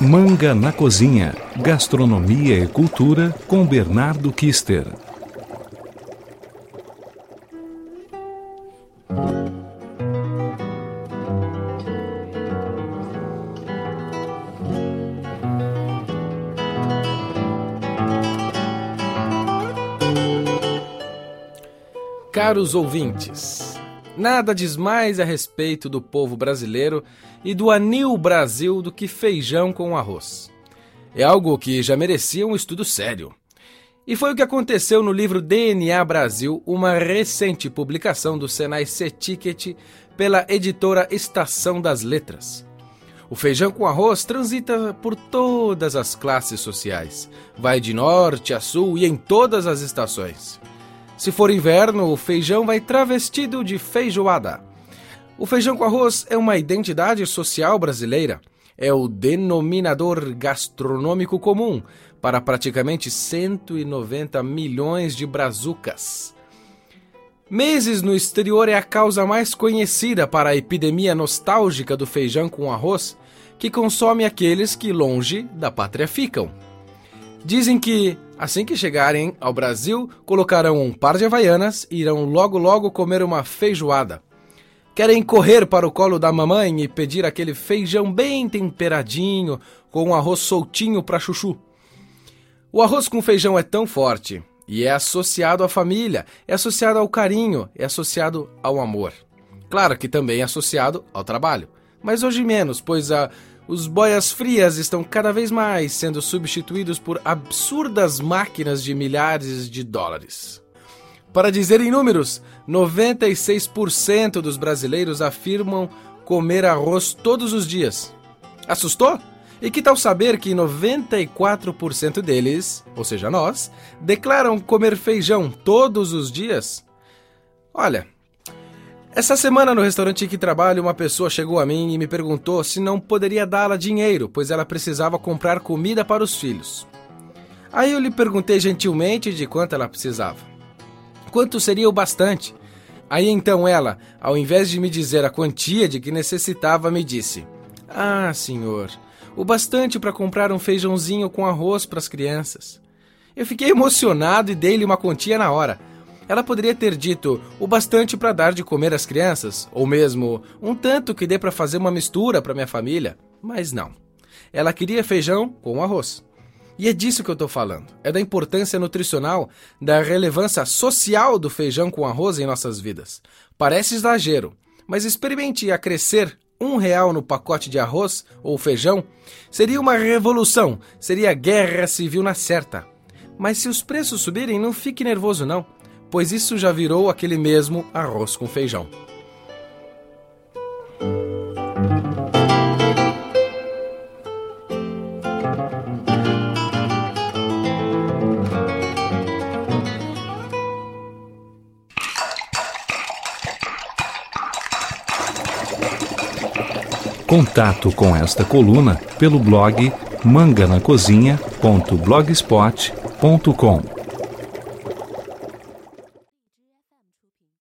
Manga na Cozinha. Gastronomia e cultura com Bernardo Kister. Caros ouvintes, nada diz mais a respeito do povo brasileiro e do anil Brasil do que feijão com arroz. É algo que já merecia um estudo sério. E foi o que aconteceu no livro DNA Brasil, uma recente publicação do Senai C-Ticket pela editora Estação das Letras. O feijão com arroz transita por todas as classes sociais, vai de norte a sul e em todas as estações. Se for inverno, o feijão vai travestido de feijoada. O feijão com arroz é uma identidade social brasileira. É o denominador gastronômico comum para praticamente 190 milhões de brazucas. Meses no exterior é a causa mais conhecida para a epidemia nostálgica do feijão com arroz, que consome aqueles que longe da pátria ficam. Dizem que Assim que chegarem ao Brasil, colocarão um par de havaianas e irão logo logo comer uma feijoada. Querem correr para o colo da mamãe e pedir aquele feijão bem temperadinho, com um arroz soltinho para chuchu. O arroz com feijão é tão forte e é associado à família, é associado ao carinho, é associado ao amor. Claro que também é associado ao trabalho, mas hoje menos, pois a os boias frias estão cada vez mais sendo substituídos por absurdas máquinas de milhares de dólares. Para dizer em números, 96% dos brasileiros afirmam comer arroz todos os dias. Assustou? E que tal saber que 94% deles, ou seja, nós, declaram comer feijão todos os dias? Olha, essa semana no restaurante em que trabalho, uma pessoa chegou a mim e me perguntou se não poderia dá-la dinheiro, pois ela precisava comprar comida para os filhos. Aí eu lhe perguntei gentilmente de quanto ela precisava. Quanto seria o bastante? Aí então ela, ao invés de me dizer a quantia de que necessitava, me disse: Ah, senhor, o bastante para comprar um feijãozinho com arroz para as crianças. Eu fiquei emocionado e dei-lhe uma quantia na hora. Ela poderia ter dito o bastante para dar de comer às crianças, ou mesmo um tanto que dê para fazer uma mistura para minha família, mas não. Ela queria feijão com arroz. E é disso que eu estou falando. É da importância nutricional, da relevância social do feijão com arroz em nossas vidas. Parece exagero, mas experimente acrescer um real no pacote de arroz ou feijão. Seria uma revolução, seria guerra civil na certa. Mas se os preços subirem, não fique nervoso não pois isso já virou aquele mesmo arroz com feijão. Contato com esta coluna pelo blog manganacozinha.blogspot.com